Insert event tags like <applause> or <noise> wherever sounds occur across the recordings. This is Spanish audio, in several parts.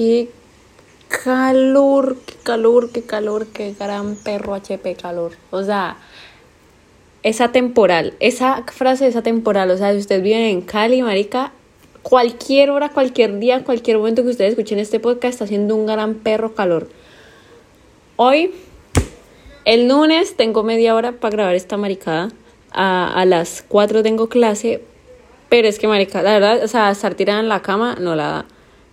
qué calor, qué calor, qué calor, qué gran perro HP calor. O sea, esa temporal, esa frase esa temporal, o sea, si ustedes viven en Cali, marica, cualquier hora, cualquier día, cualquier momento que ustedes escuchen este podcast está haciendo un gran perro calor. Hoy, el lunes, tengo media hora para grabar esta maricada. A, a las 4 tengo clase, pero es que, marica, la verdad, o sea, estar tirada en la cama no la da.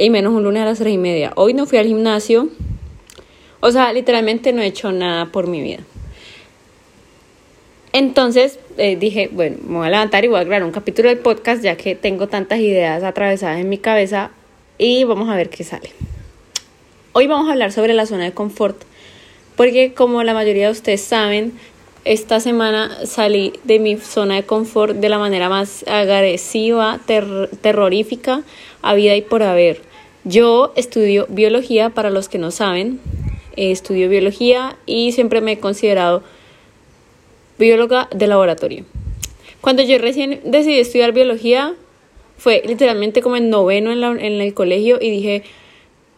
Y menos un lunes a las 3 y media. Hoy no fui al gimnasio. O sea, literalmente no he hecho nada por mi vida. Entonces eh, dije, bueno, me voy a levantar y voy a grabar un capítulo del podcast ya que tengo tantas ideas atravesadas en mi cabeza y vamos a ver qué sale. Hoy vamos a hablar sobre la zona de confort porque como la mayoría de ustedes saben, esta semana salí de mi zona de confort de la manera más agresiva, terrorífica, a vida y por haber. Yo estudio biología, para los que no saben, eh, estudio biología y siempre me he considerado bióloga de laboratorio. Cuando yo recién decidí estudiar biología, fue literalmente como en noveno en, en el colegio y dije,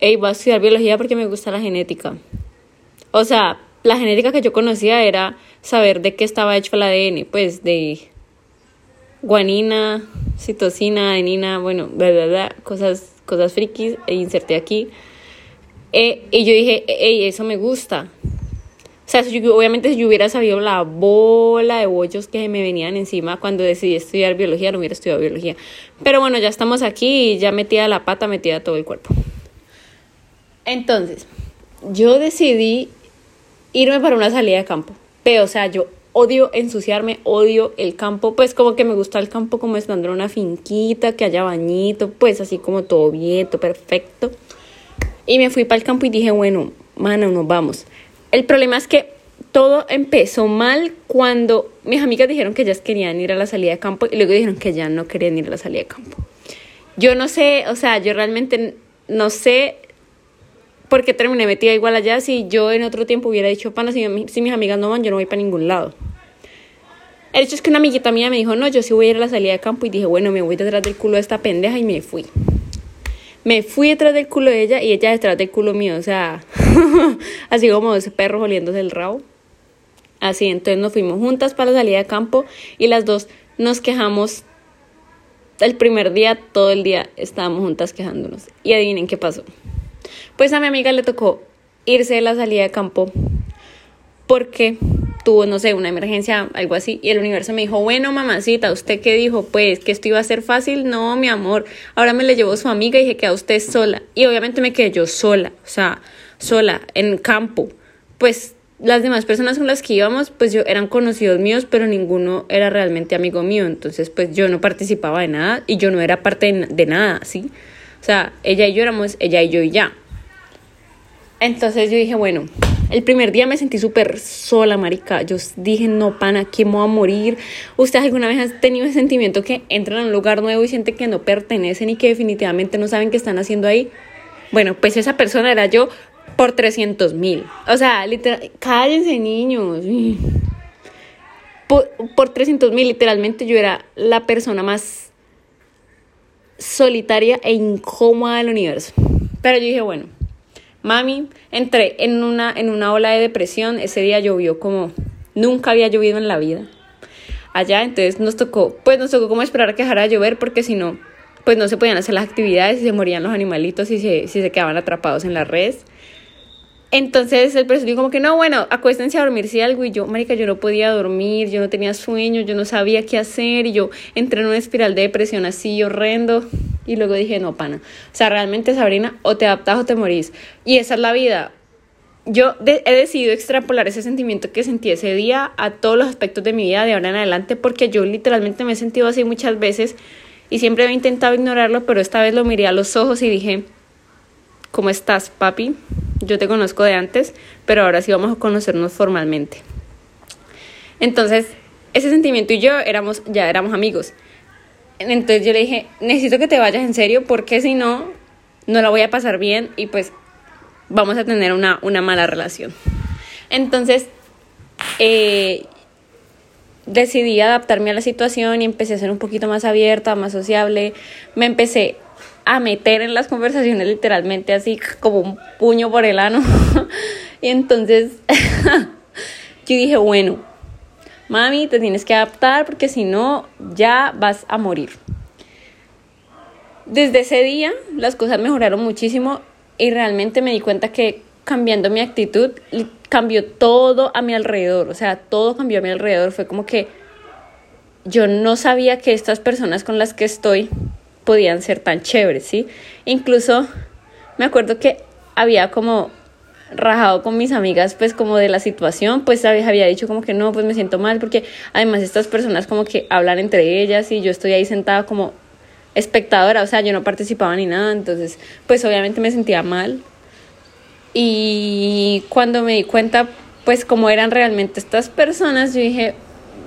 hey, voy a estudiar biología porque me gusta la genética. O sea, la genética que yo conocía era saber de qué estaba hecho el ADN, pues de guanina, citosina, adenina, bueno, bla, cosas, cosas frikis, e inserté aquí. Eh, y yo dije, hey, eso me gusta. O sea, obviamente si yo hubiera sabido la bola de bollos que me venían encima cuando decidí estudiar biología, no hubiera estudiado biología. Pero bueno, ya estamos aquí ya metida la pata, metida todo el cuerpo. Entonces, yo decidí irme para una salida de campo. Pero, o sea, yo odio ensuciarme, odio el campo, pues como que me gusta el campo como estando en una finquita, que haya bañito, pues así como todo bien, todo perfecto. Y me fui para el campo y dije, bueno, mano, nos vamos. El problema es que todo empezó mal cuando mis amigas dijeron que ellas querían ir a la salida de campo y luego dijeron que ya no querían ir a la salida de campo. Yo no sé, o sea, yo realmente no sé por qué terminé metida igual allá si yo en otro tiempo hubiera dicho, pana, si, si mis amigas no van, yo no voy para ningún lado. El hecho es que una amiguita mía me dijo, no, yo sí voy a ir a la salida de campo y dije, bueno, me voy detrás del culo de esta pendeja y me fui. Me fui detrás del culo de ella y ella detrás del culo mío, o sea, <laughs> así como ese perro oliéndose el rabo. Así, entonces nos fuimos juntas para la salida de campo y las dos nos quejamos. El primer día, todo el día estábamos juntas quejándonos. Y adivinen qué pasó. Pues a mi amiga le tocó irse de la salida de campo porque tuvo, no sé, una emergencia, algo así, y el universo me dijo, bueno, mamacita, ¿usted qué dijo? Pues que esto iba a ser fácil, no, mi amor, ahora me le llevó su amiga y dije, queda usted sola, y obviamente me quedé yo sola, o sea, sola, en campo, pues las demás personas con las que íbamos, pues yo eran conocidos míos, pero ninguno era realmente amigo mío, entonces pues yo no participaba de nada y yo no era parte de, de nada, ¿sí? O sea, ella y yo éramos ella y yo y ya. Entonces yo dije, bueno, el primer día me sentí súper sola, marica. Yo dije, no, pana, ¿quién me voy a morir? ¿Ustedes alguna vez han tenido ese sentimiento que entran a un lugar nuevo y sienten que no pertenecen y que definitivamente no saben qué están haciendo ahí? Bueno, pues esa persona era yo por 300 mil. O sea, literal, cállense niños. Por, por 300 mil, literalmente yo era la persona más solitaria e incómoda del universo. Pero yo dije, bueno, Mami, entré en una, en una ola de depresión. Ese día llovió como nunca había llovido en la vida. Allá, entonces nos tocó, pues nos tocó como esperar a que dejara de llover porque si no, pues no se podían hacer las actividades y se morían los animalitos y se, si se quedaban atrapados en las redes. Entonces el dijo como que no, bueno, acuéstense a dormir si algo y yo, marica, yo no podía dormir, yo no tenía sueño, yo no sabía qué hacer y yo entré en una espiral de depresión así horrendo. Y luego dije, no, pana, o sea, realmente Sabrina, o te adaptas o te morís y esa es la vida. Yo he decidido extrapolar ese sentimiento que sentí ese día a todos los aspectos de mi vida de ahora en adelante porque yo literalmente me he sentido así muchas veces y siempre he intentado ignorarlo, pero esta vez lo miré a los ojos y dije, ¿cómo estás, papi? yo te conozco de antes, pero ahora sí vamos a conocernos formalmente. Entonces, ese sentimiento y yo éramos, ya éramos amigos. Entonces yo le dije, necesito que te vayas en serio porque si no, no la voy a pasar bien y pues vamos a tener una, una mala relación. Entonces, eh, decidí adaptarme a la situación y empecé a ser un poquito más abierta, más sociable. Me empecé a meter en las conversaciones literalmente así como un puño por el ano. <laughs> y entonces <laughs> yo dije, bueno, mami, te tienes que adaptar porque si no, ya vas a morir. Desde ese día las cosas mejoraron muchísimo y realmente me di cuenta que cambiando mi actitud cambió todo a mi alrededor, o sea, todo cambió a mi alrededor, fue como que yo no sabía que estas personas con las que estoy podían ser tan chéveres, ¿sí? Incluso me acuerdo que había como rajado con mis amigas pues como de la situación, pues había dicho como que no, pues me siento mal porque además estas personas como que hablan entre ellas y yo estoy ahí sentada como espectadora, o sea, yo no participaba ni nada, entonces pues obviamente me sentía mal. Y cuando me di cuenta pues cómo eran realmente estas personas, yo dije,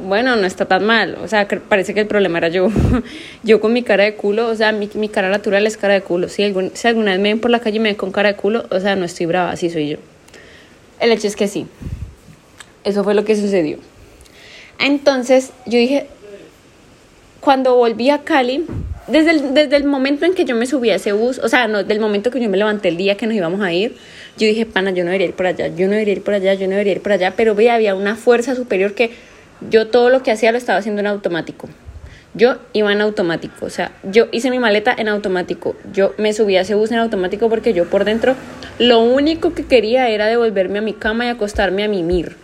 bueno, no está tan mal, o sea, parece que el problema era yo, <laughs> yo con mi cara de culo, o sea, mi, mi cara natural es cara de culo, si, algún, si alguna vez me ven por la calle y me ven con cara de culo, o sea, no estoy brava, así soy yo. El hecho es que sí, eso fue lo que sucedió. Entonces, yo dije, cuando volví a Cali, desde el, desde el momento en que yo me subí a ese bus, o sea, no, del momento que yo me levanté el día que nos íbamos a ir, yo dije, pana, yo no debería ir por allá, yo no debería ir por allá, yo no debería ir por allá, pero ve, había una fuerza superior que yo todo lo que hacía lo estaba haciendo en automático. Yo iba en automático, o sea, yo hice mi maleta en automático. Yo me subí a ese bus en automático porque yo por dentro lo único que quería era devolverme a mi cama y acostarme a mimir.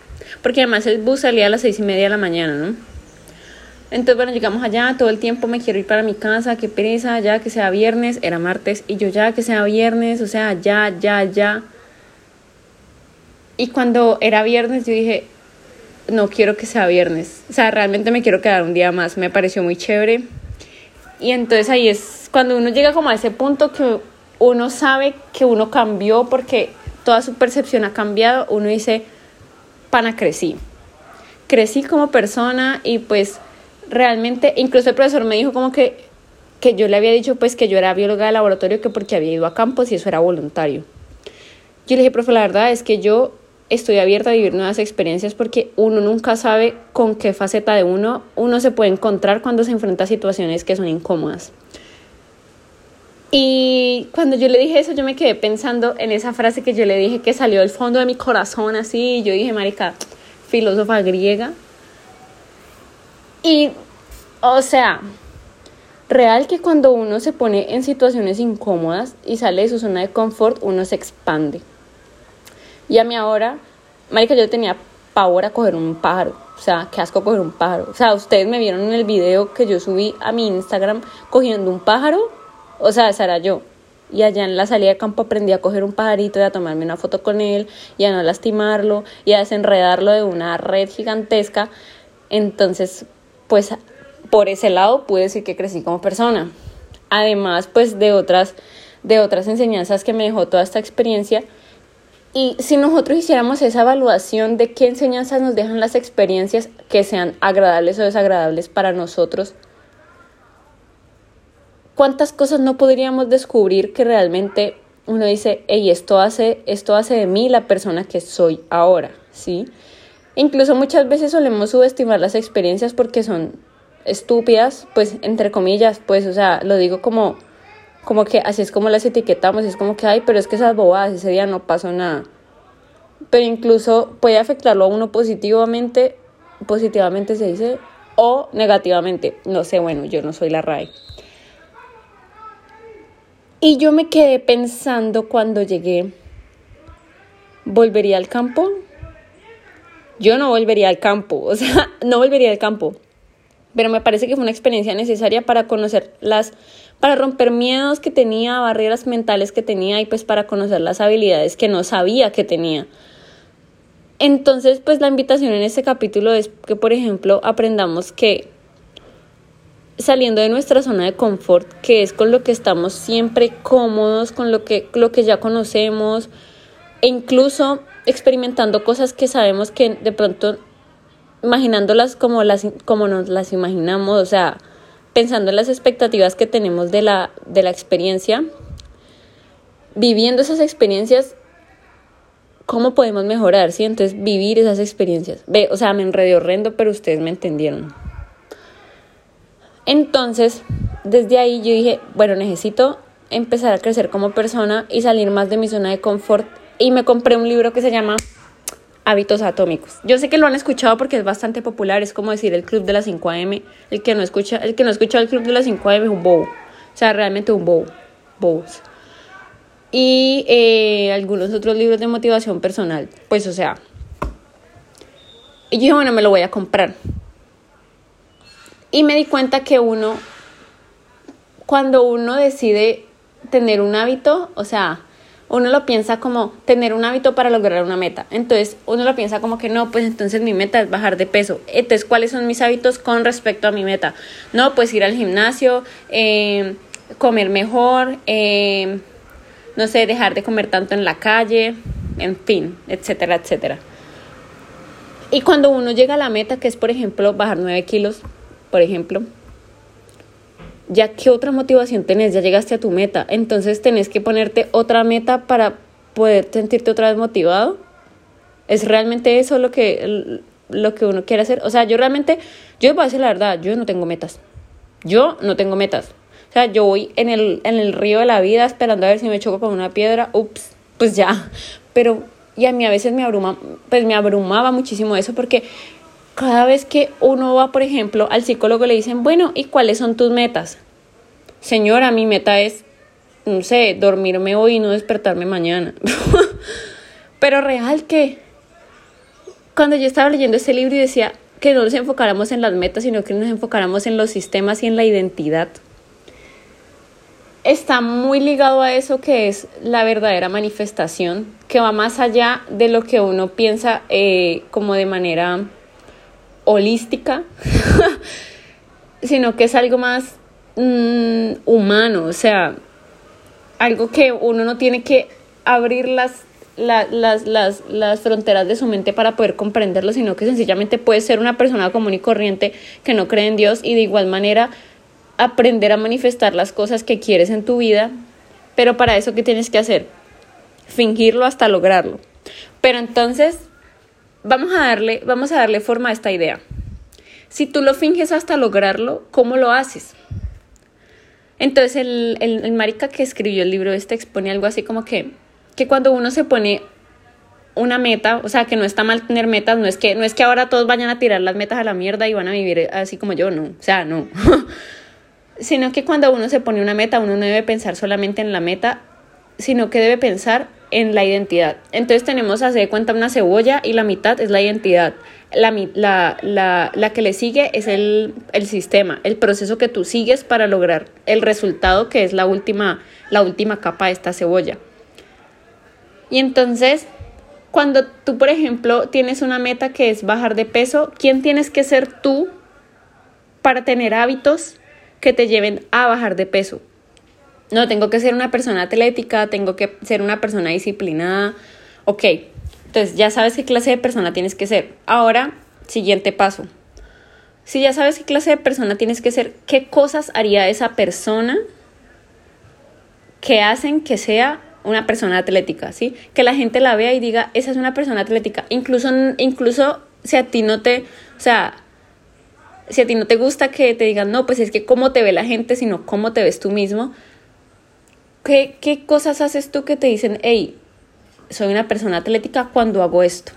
Porque además el bus salía a las seis y media de la mañana, ¿no? Entonces, bueno, llegamos allá, todo el tiempo me quiero ir para mi casa, qué pereza, ya que sea viernes, era martes, y yo ya que sea viernes, o sea, ya, ya, ya. Y cuando era viernes, yo dije, no quiero que sea viernes. O sea, realmente me quiero quedar un día más. Me pareció muy chévere. Y entonces ahí es cuando uno llega como a ese punto que uno sabe que uno cambió porque toda su percepción ha cambiado. Uno dice, pana, crecí. Crecí como persona y pues realmente, incluso el profesor me dijo como que, que yo le había dicho pues que yo era bióloga de laboratorio que porque había ido a campos y eso era voluntario. Yo le dije, profe, la verdad es que yo estoy abierta a vivir nuevas experiencias porque uno nunca sabe con qué faceta de uno uno se puede encontrar cuando se enfrenta a situaciones que son incómodas. Y cuando yo le dije eso, yo me quedé pensando en esa frase que yo le dije que salió del fondo de mi corazón así, y yo dije, marica, filósofa griega. Y, o sea, real que cuando uno se pone en situaciones incómodas y sale de su zona de confort, uno se expande. Y a mí ahora, marica, yo tenía pavor a coger un pájaro. O sea, qué asco coger un pájaro. O sea, ustedes me vieron en el video que yo subí a mi Instagram cogiendo un pájaro. O sea, esa era yo. Y allá en la salida de campo aprendí a coger un pajarito y a tomarme una foto con él y a no lastimarlo y a desenredarlo de una red gigantesca. Entonces, pues por ese lado pude decir que crecí como persona. Además, pues de otras, de otras enseñanzas que me dejó toda esta experiencia y si nosotros hiciéramos esa evaluación de qué enseñanzas nos dejan las experiencias que sean agradables o desagradables para nosotros, ¿cuántas cosas no podríamos descubrir que realmente uno dice, hey, esto hace, esto hace de mí la persona que soy ahora, ¿sí? Incluso muchas veces solemos subestimar las experiencias porque son estúpidas, pues entre comillas, pues, o sea, lo digo como como que así es como las etiquetamos, es como que, ay, pero es que esas bobadas, ese día no pasó nada. Pero incluso puede afectarlo a uno positivamente, positivamente se dice, o negativamente. No sé, bueno, yo no soy la RAE. Y yo me quedé pensando cuando llegué, ¿volvería al campo? Yo no volvería al campo, <laughs> o sea, no volvería al campo. Pero me parece que fue una experiencia necesaria para conocer las para romper miedos que tenía, barreras mentales que tenía y pues para conocer las habilidades que no sabía que tenía. Entonces, pues la invitación en este capítulo es que, por ejemplo, aprendamos que saliendo de nuestra zona de confort, que es con lo que estamos siempre cómodos, con lo que, lo que ya conocemos, e incluso experimentando cosas que sabemos que de pronto imaginándolas como las como nos las imaginamos, o sea, pensando en las expectativas que tenemos de la, de la experiencia, viviendo esas experiencias, ¿cómo podemos mejorar? ¿sí? Entonces, vivir esas experiencias. Ve, o sea, me enredé horrendo, pero ustedes me entendieron. Entonces, desde ahí yo dije, bueno, necesito empezar a crecer como persona y salir más de mi zona de confort. Y me compré un libro que se llama Hábitos Atómicos. Yo sé que lo han escuchado porque es bastante popular, es como decir el Club de las 5 AM. El que no escucha, el que no escucha el Club de las 5 AM es un bobo. O sea, realmente un bobo. Bobos. Y eh, algunos otros libros de motivación personal. Pues, o sea. Y yo dije, bueno, me lo voy a comprar. Y me di cuenta que uno, cuando uno decide tener un hábito, o sea, uno lo piensa como tener un hábito para lograr una meta. Entonces, uno lo piensa como que no, pues entonces mi meta es bajar de peso. Entonces, ¿cuáles son mis hábitos con respecto a mi meta? No, pues ir al gimnasio, eh, comer mejor, eh, no sé, dejar de comer tanto en la calle, en fin, etcétera, etcétera. Y cuando uno llega a la meta, que es por ejemplo bajar 9 kilos, por ejemplo, ya qué otra motivación tenés, ya llegaste a tu meta, entonces tenés que ponerte otra meta para poder sentirte otra vez motivado. ¿Es realmente eso lo que, lo que uno quiere hacer? O sea, yo realmente, yo voy a decir la verdad, yo no tengo metas. Yo no tengo metas. O sea, yo voy en el, en el río de la vida esperando a ver si me choco con una piedra, ups, pues ya. Pero, y a mí a veces me abruma, pues me abrumaba muchísimo eso porque cada vez que uno va, por ejemplo, al psicólogo le dicen, bueno, ¿y cuáles son tus metas? Señora, mi meta es, no sé, dormirme hoy y no despertarme mañana. <laughs> Pero real que cuando yo estaba leyendo este libro y decía que no nos enfocáramos en las metas, sino que nos enfocáramos en los sistemas y en la identidad, está muy ligado a eso que es la verdadera manifestación, que va más allá de lo que uno piensa eh, como de manera holística, <laughs> sino que es algo más mm, humano, o sea, algo que uno no tiene que abrir las, las, las, las fronteras de su mente para poder comprenderlo, sino que sencillamente puede ser una persona común y corriente que no cree en Dios y de igual manera aprender a manifestar las cosas que quieres en tu vida, pero para eso, ¿qué tienes que hacer? Fingirlo hasta lograrlo. Pero entonces, vamos a darle, vamos a darle forma a esta idea. Si tú lo finges hasta lograrlo, ¿cómo lo haces? Entonces el, el, marica que escribió el libro este expone algo así como que, que cuando uno se pone una meta, o sea, que no está mal tener metas, no es que, no es que ahora todos vayan a tirar las metas a la mierda y van a vivir así como yo, no, o sea, no. <laughs> sino que cuando uno se pone una meta, uno no debe pensar solamente en la meta, sino que debe pensar en la identidad. Entonces tenemos, hace de cuenta, una cebolla y la mitad es la identidad. La, la, la, la que le sigue es el, el, sistema, el proceso que tú sigues para lograr el resultado que es la última, la última capa de esta cebolla. Y entonces, cuando tú, por ejemplo, tienes una meta que es bajar de peso, ¿quién tienes que ser tú para tener hábitos que te lleven a bajar de peso? No, tengo que ser una persona atlética, tengo que ser una persona disciplinada. Ok, entonces ya sabes qué clase de persona tienes que ser. Ahora, siguiente paso. Si ya sabes qué clase de persona tienes que ser, ¿qué cosas haría esa persona que hacen que sea una persona atlética? ¿sí? Que la gente la vea y diga, esa es una persona atlética. Incluso, incluso si a ti no te, o sea, si a ti no te gusta que te digan, no, pues es que cómo te ve la gente, sino cómo te ves tú mismo ¿Qué, ¿Qué cosas haces tú que te dicen, hey, soy una persona atlética cuando hago esto?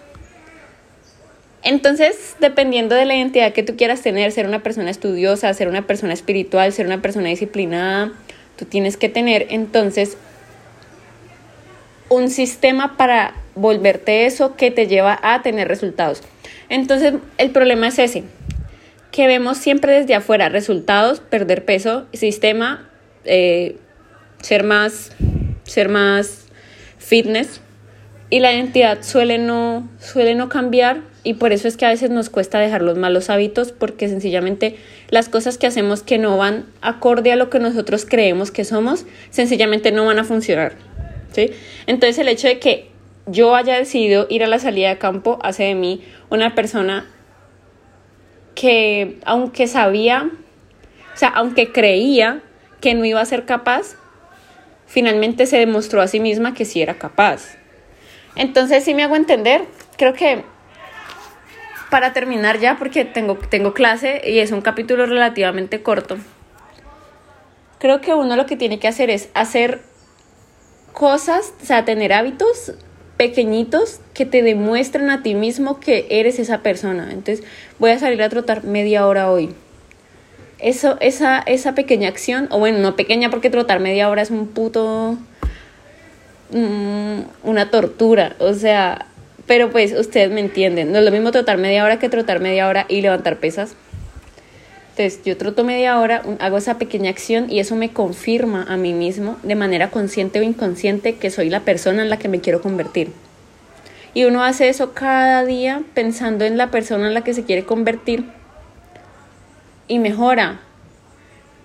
Entonces, dependiendo de la identidad que tú quieras tener, ser una persona estudiosa, ser una persona espiritual, ser una persona disciplinada, tú tienes que tener entonces un sistema para volverte eso que te lleva a tener resultados. Entonces, el problema es ese, que vemos siempre desde afuera resultados, perder peso, sistema, eh, ser más, ser más fitness y la identidad suele no, suele no cambiar y por eso es que a veces nos cuesta dejar los malos hábitos porque sencillamente las cosas que hacemos que no van acorde a lo que nosotros creemos que somos, sencillamente no van a funcionar. ¿sí? Entonces el hecho de que yo haya decidido ir a la salida de campo hace de mí una persona que aunque sabía, o sea, aunque creía que no iba a ser capaz, finalmente se demostró a sí misma que sí era capaz. Entonces, si me hago entender, creo que para terminar ya, porque tengo, tengo clase y es un capítulo relativamente corto, creo que uno lo que tiene que hacer es hacer cosas, o sea, tener hábitos pequeñitos que te demuestren a ti mismo que eres esa persona. Entonces, voy a salir a trotar media hora hoy. Eso, esa, esa pequeña acción, o bueno, no pequeña porque trotar media hora es un puto. Mm, una tortura. O sea, pero pues ustedes me entienden. No es lo mismo trotar media hora que trotar media hora y levantar pesas. Entonces, yo troto media hora, hago esa pequeña acción y eso me confirma a mí mismo, de manera consciente o inconsciente, que soy la persona en la que me quiero convertir. Y uno hace eso cada día pensando en la persona en la que se quiere convertir y mejora.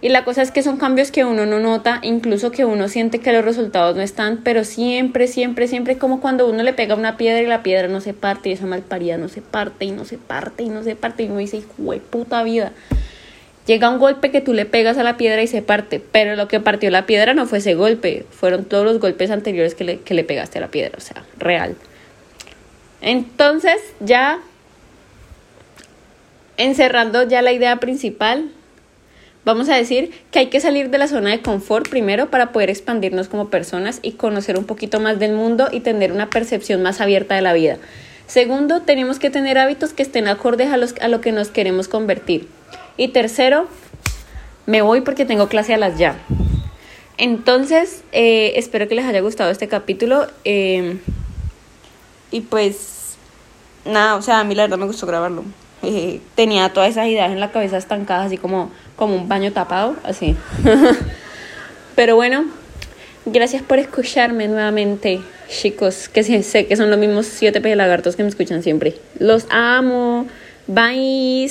Y la cosa es que son cambios que uno no nota, incluso que uno siente que los resultados no están, pero siempre, siempre, siempre como cuando uno le pega una piedra y la piedra no se parte y esa malparida no se parte y no se parte y no se parte y uno dice, hijo puta vida. Llega un golpe que tú le pegas a la piedra y se parte, pero lo que partió la piedra no fue ese golpe, fueron todos los golpes anteriores que le, que le pegaste a la piedra, o sea, real. Entonces, ya encerrando ya la idea principal, vamos a decir que hay que salir de la zona de confort primero para poder expandirnos como personas y conocer un poquito más del mundo y tener una percepción más abierta de la vida. Segundo, tenemos que tener hábitos que estén acordes a, los, a lo que nos queremos convertir. Y tercero, me voy porque tengo clase a las ya. Entonces, eh, espero que les haya gustado este capítulo. Eh, y pues, nada, o sea, a mí la verdad me gustó grabarlo. Tenía todas esas ideas en la cabeza estancadas, así como, como un baño tapado, así. <laughs> Pero bueno, gracias por escucharme nuevamente, chicos, que sé que son los mismos siete lagartos que me escuchan siempre. Los amo. Bye.